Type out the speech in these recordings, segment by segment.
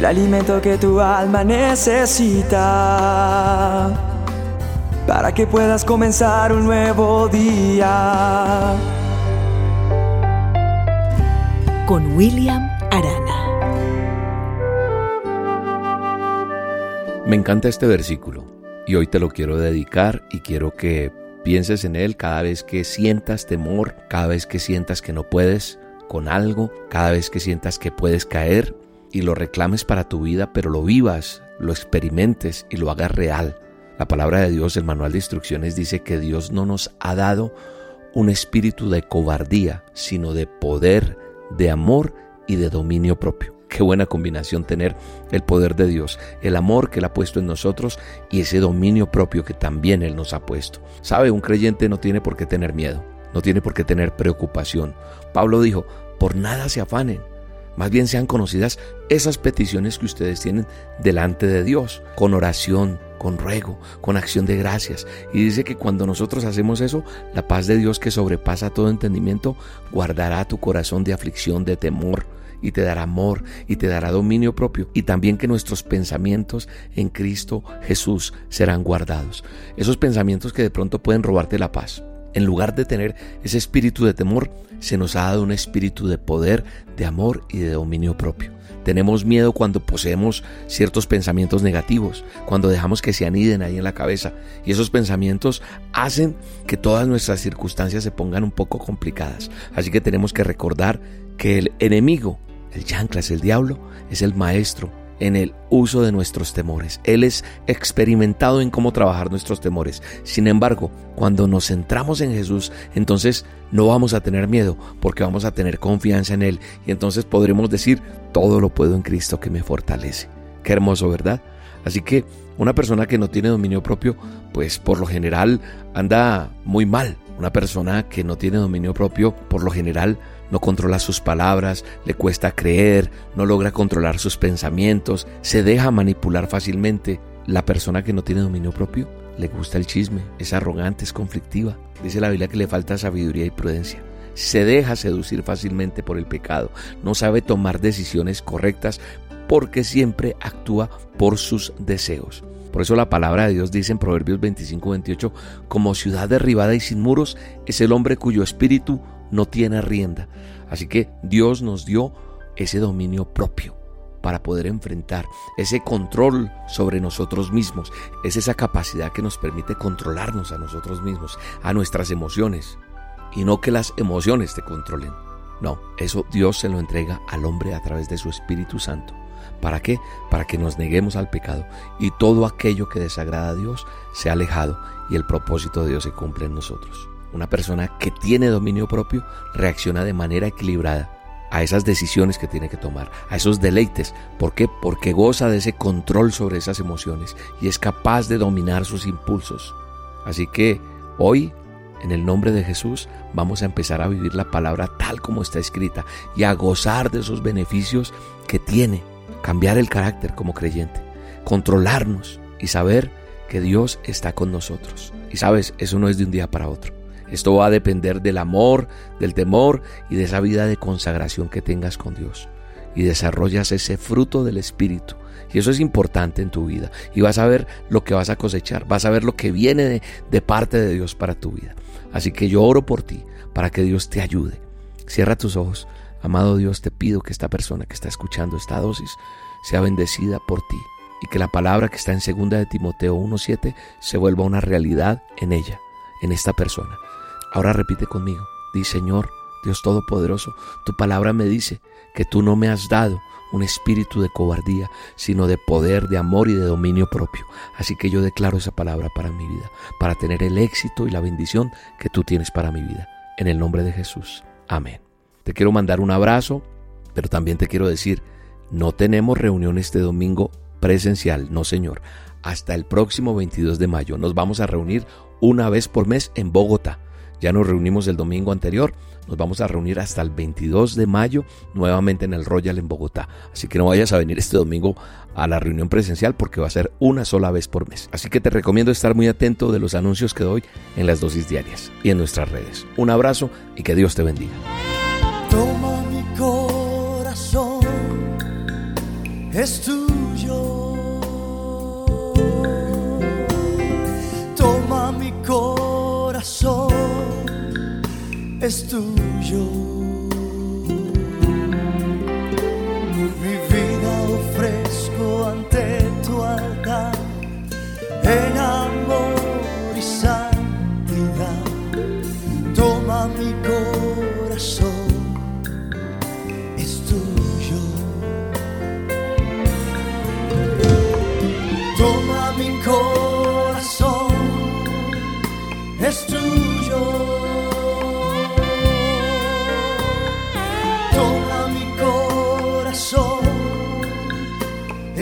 el alimento que tu alma necesita para que puedas comenzar un nuevo día. Con William Arana. Me encanta este versículo y hoy te lo quiero dedicar y quiero que pienses en él cada vez que sientas temor, cada vez que sientas que no puedes con algo, cada vez que sientas que puedes caer y lo reclames para tu vida, pero lo vivas, lo experimentes y lo hagas real. La palabra de Dios, el manual de instrucciones dice que Dios no nos ha dado un espíritu de cobardía, sino de poder, de amor y de dominio propio. Qué buena combinación tener el poder de Dios, el amor que Él ha puesto en nosotros y ese dominio propio que también Él nos ha puesto. Sabe, un creyente no tiene por qué tener miedo, no tiene por qué tener preocupación. Pablo dijo, por nada se afanen, más bien sean conocidas esas peticiones que ustedes tienen delante de Dios, con oración, con ruego, con acción de gracias. Y dice que cuando nosotros hacemos eso, la paz de Dios que sobrepasa todo entendimiento, guardará tu corazón de aflicción, de temor, y te dará amor y te dará dominio propio y también que nuestros pensamientos en Cristo Jesús serán guardados. Esos pensamientos que de pronto pueden robarte la paz. En lugar de tener ese espíritu de temor, se nos ha dado un espíritu de poder, de amor y de dominio propio. Tenemos miedo cuando poseemos ciertos pensamientos negativos, cuando dejamos que se aniden ahí en la cabeza. Y esos pensamientos hacen que todas nuestras circunstancias se pongan un poco complicadas. Así que tenemos que recordar que el enemigo el chanclas, el diablo, es el maestro en el uso de nuestros temores. Él es experimentado en cómo trabajar nuestros temores. Sin embargo, cuando nos centramos en Jesús, entonces no vamos a tener miedo porque vamos a tener confianza en Él y entonces podremos decir, todo lo puedo en Cristo que me fortalece. Qué hermoso, ¿verdad? Así que una persona que no tiene dominio propio, pues por lo general anda muy mal. Una persona que no tiene dominio propio, por lo general, no controla sus palabras, le cuesta creer, no logra controlar sus pensamientos, se deja manipular fácilmente. La persona que no tiene dominio propio le gusta el chisme, es arrogante, es conflictiva. Dice la Biblia que le falta sabiduría y prudencia. Se deja seducir fácilmente por el pecado, no sabe tomar decisiones correctas porque siempre actúa por sus deseos. Por eso la palabra de Dios dice en Proverbios 25-28, como ciudad derribada y sin muros es el hombre cuyo espíritu no tiene rienda. Así que Dios nos dio ese dominio propio para poder enfrentar ese control sobre nosotros mismos. Es esa capacidad que nos permite controlarnos a nosotros mismos, a nuestras emociones, y no que las emociones te controlen. No, eso Dios se lo entrega al hombre a través de su Espíritu Santo. ¿Para qué? Para que nos neguemos al pecado y todo aquello que desagrada a Dios sea alejado y el propósito de Dios se cumple en nosotros. Una persona que tiene dominio propio reacciona de manera equilibrada a esas decisiones que tiene que tomar, a esos deleites. ¿Por qué? Porque goza de ese control sobre esas emociones y es capaz de dominar sus impulsos. Así que hoy, en el nombre de Jesús, vamos a empezar a vivir la palabra tal como está escrita y a gozar de esos beneficios que tiene cambiar el carácter como creyente, controlarnos y saber que Dios está con nosotros. Y sabes, eso no es de un día para otro. Esto va a depender del amor, del temor y de esa vida de consagración que tengas con Dios. Y desarrollas ese fruto del Espíritu. Y eso es importante en tu vida. Y vas a ver lo que vas a cosechar. Vas a ver lo que viene de, de parte de Dios para tu vida. Así que yo oro por ti, para que Dios te ayude. Cierra tus ojos. Amado Dios, te pido que esta persona que está escuchando esta dosis sea bendecida por ti y que la palabra que está en 2 de Timoteo 1:7 se vuelva una realidad en ella, en esta persona. Ahora repite conmigo, di Señor, Dios Todopoderoso, tu palabra me dice que tú no me has dado un espíritu de cobardía, sino de poder, de amor y de dominio propio. Así que yo declaro esa palabra para mi vida, para tener el éxito y la bendición que tú tienes para mi vida. En el nombre de Jesús. Amén. Te quiero mandar un abrazo, pero también te quiero decir, no tenemos reunión este domingo presencial, no señor. Hasta el próximo 22 de mayo nos vamos a reunir una vez por mes en Bogotá. Ya nos reunimos el domingo anterior, nos vamos a reunir hasta el 22 de mayo nuevamente en el Royal en Bogotá. Así que no vayas a venir este domingo a la reunión presencial porque va a ser una sola vez por mes. Así que te recomiendo estar muy atento de los anuncios que doy en las dosis diarias y en nuestras redes. Un abrazo y que Dios te bendiga. Es tuyo. Toma mi corazón, es tuyo. Mi vida ofrezco ante tu altar en amor y.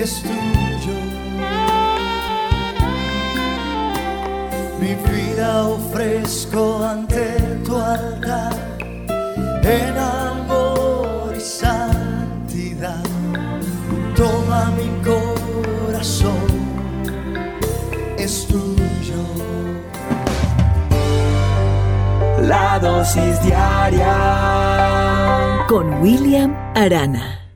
es tuyo. Mi vida ofrezco ante tu altar en amor y santidad. Toma mi corazón, es tuyo. La dosis diaria Con William Arana.